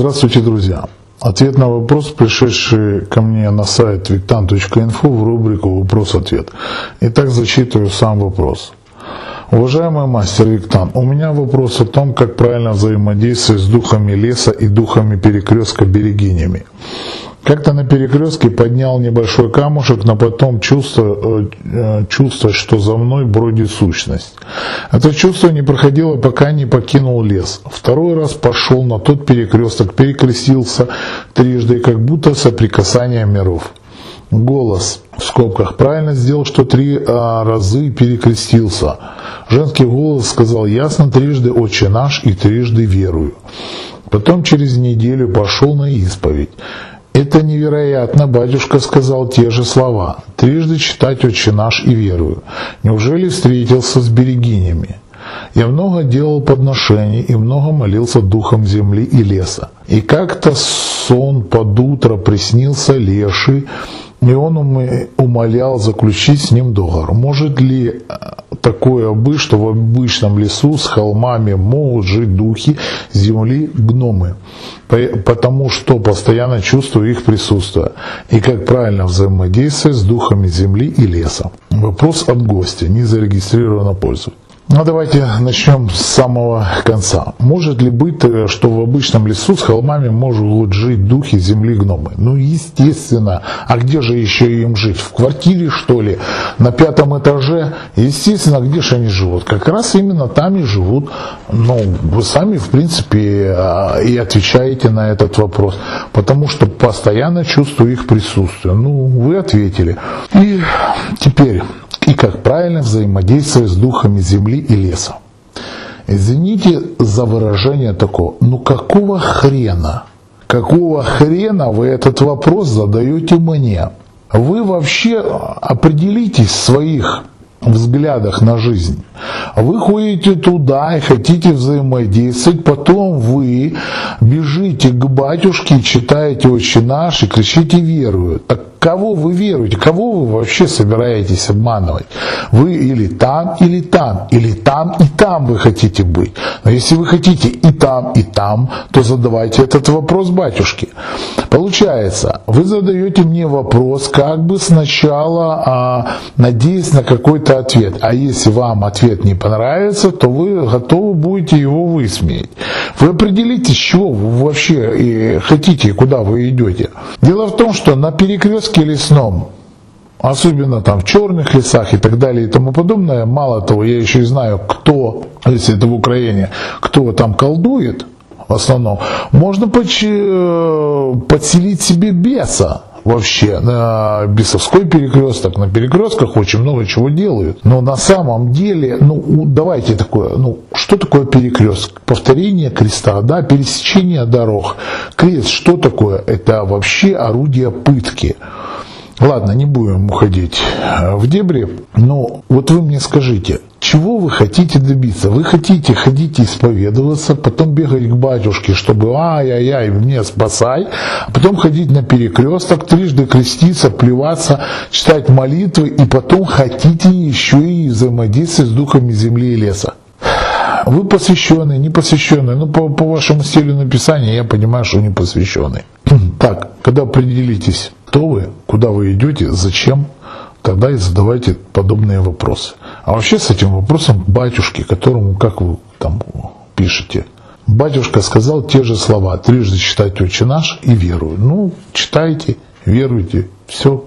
Здравствуйте, друзья! Ответ на вопрос, пришедший ко мне на сайт victan.info в рубрику «Вопрос-ответ». Итак, зачитываю сам вопрос. Уважаемый мастер Виктан, у меня вопрос о том, как правильно взаимодействовать с духами леса и духами перекрестка берегинями. Как-то на перекрестке поднял небольшой камушек, но потом чувство, э, чувство, что за мной бродит сущность. Это чувство не проходило, пока не покинул лес. Второй раз пошел на тот перекресток, перекрестился трижды, как будто соприкасание миров. Голос в скобках правильно сделал, что три а, разы перекрестился. Женский голос сказал ясно трижды «Отче наш» и трижды «Верую». Потом через неделю пошел на исповедь. Это невероятно, батюшка сказал те же слова. Трижды читать «Отче наш» и верую. Неужели встретился с берегинями? Я много делал подношений и много молился духом земли и леса. И как-то сон под утро приснился леший, и он умолял заключить с ним договор. Может ли э, такое быть, что в обычном лесу с холмами могут жить духи земли гномы? Потому что постоянно чувствую их присутствие. И как правильно взаимодействовать с духами земли и леса? Вопрос от гостя, не зарегистрировано пользователь. Ну давайте начнем с самого конца. Может ли быть, э, что в обычном лесу с холмами могут жить духи земли гномы? Ну естественно. А где же еще им жить? В квартире что ли? На пятом этаже? Естественно, где же они живут? Как раз именно там и живут. Ну, вы сами, в принципе, э, и отвечаете на этот вопрос. Потому что постоянно чувствую их присутствие. Ну, вы ответили. И теперь и как правильно взаимодействовать с духами земли и леса. Извините за выражение такое, ну какого хрена? Какого хрена вы этот вопрос задаете мне? Вы вообще определитесь в своих взглядах на жизнь. Вы ходите туда и хотите взаимодействовать, потом вы бежите к батюшке, читаете «Отче наш» и кричите «Верую». Так кого вы веруете, кого вы вообще собираетесь обманывать? Вы или там, или там, или там и там вы хотите быть. Но если вы хотите и там, и там, то задавайте этот вопрос батюшке. Получается, вы задаете мне вопрос, как бы сначала а, надеясь на какой-то ответ. А если вам ответ не понравится, то вы готовы будете его высмеять. Вы определитесь, чего вы вообще и хотите, и куда вы идете. Дело в том, что на перекрестке лесном, особенно там в черных лесах и так далее и тому подобное, мало того, я еще и знаю, кто, если это в Украине, кто там колдует, в основном, можно э, подселить себе беса вообще на бесовской перекресток, на перекрестках очень много чего делают. Но на самом деле, ну давайте такое, ну что такое перекресток? Повторение креста, да, пересечение дорог. Крест что такое? Это вообще орудие пытки. Ладно, не будем уходить э, в дебри, но вот вы мне скажите, чего вы хотите добиться? Вы хотите ходить исповедоваться, потом бегать к батюшке, чтобы ай-яй-яй, мне спасай, а потом ходить на перекресток, трижды креститься, плеваться, читать молитвы, и потом хотите еще и взаимодействовать с духами земли и леса. Вы посвященный, не посвященный. Ну, по, по вашему стилю написания я понимаю, что не посвященный. Так, когда определитесь, кто вы, куда вы идете, зачем, тогда и задавайте подобные вопросы. А вообще с этим вопросом батюшке, которому, как вы там пишете, батюшка сказал те же слова, трижды читать «Отче наш» и верую. Ну, читайте, веруйте, все,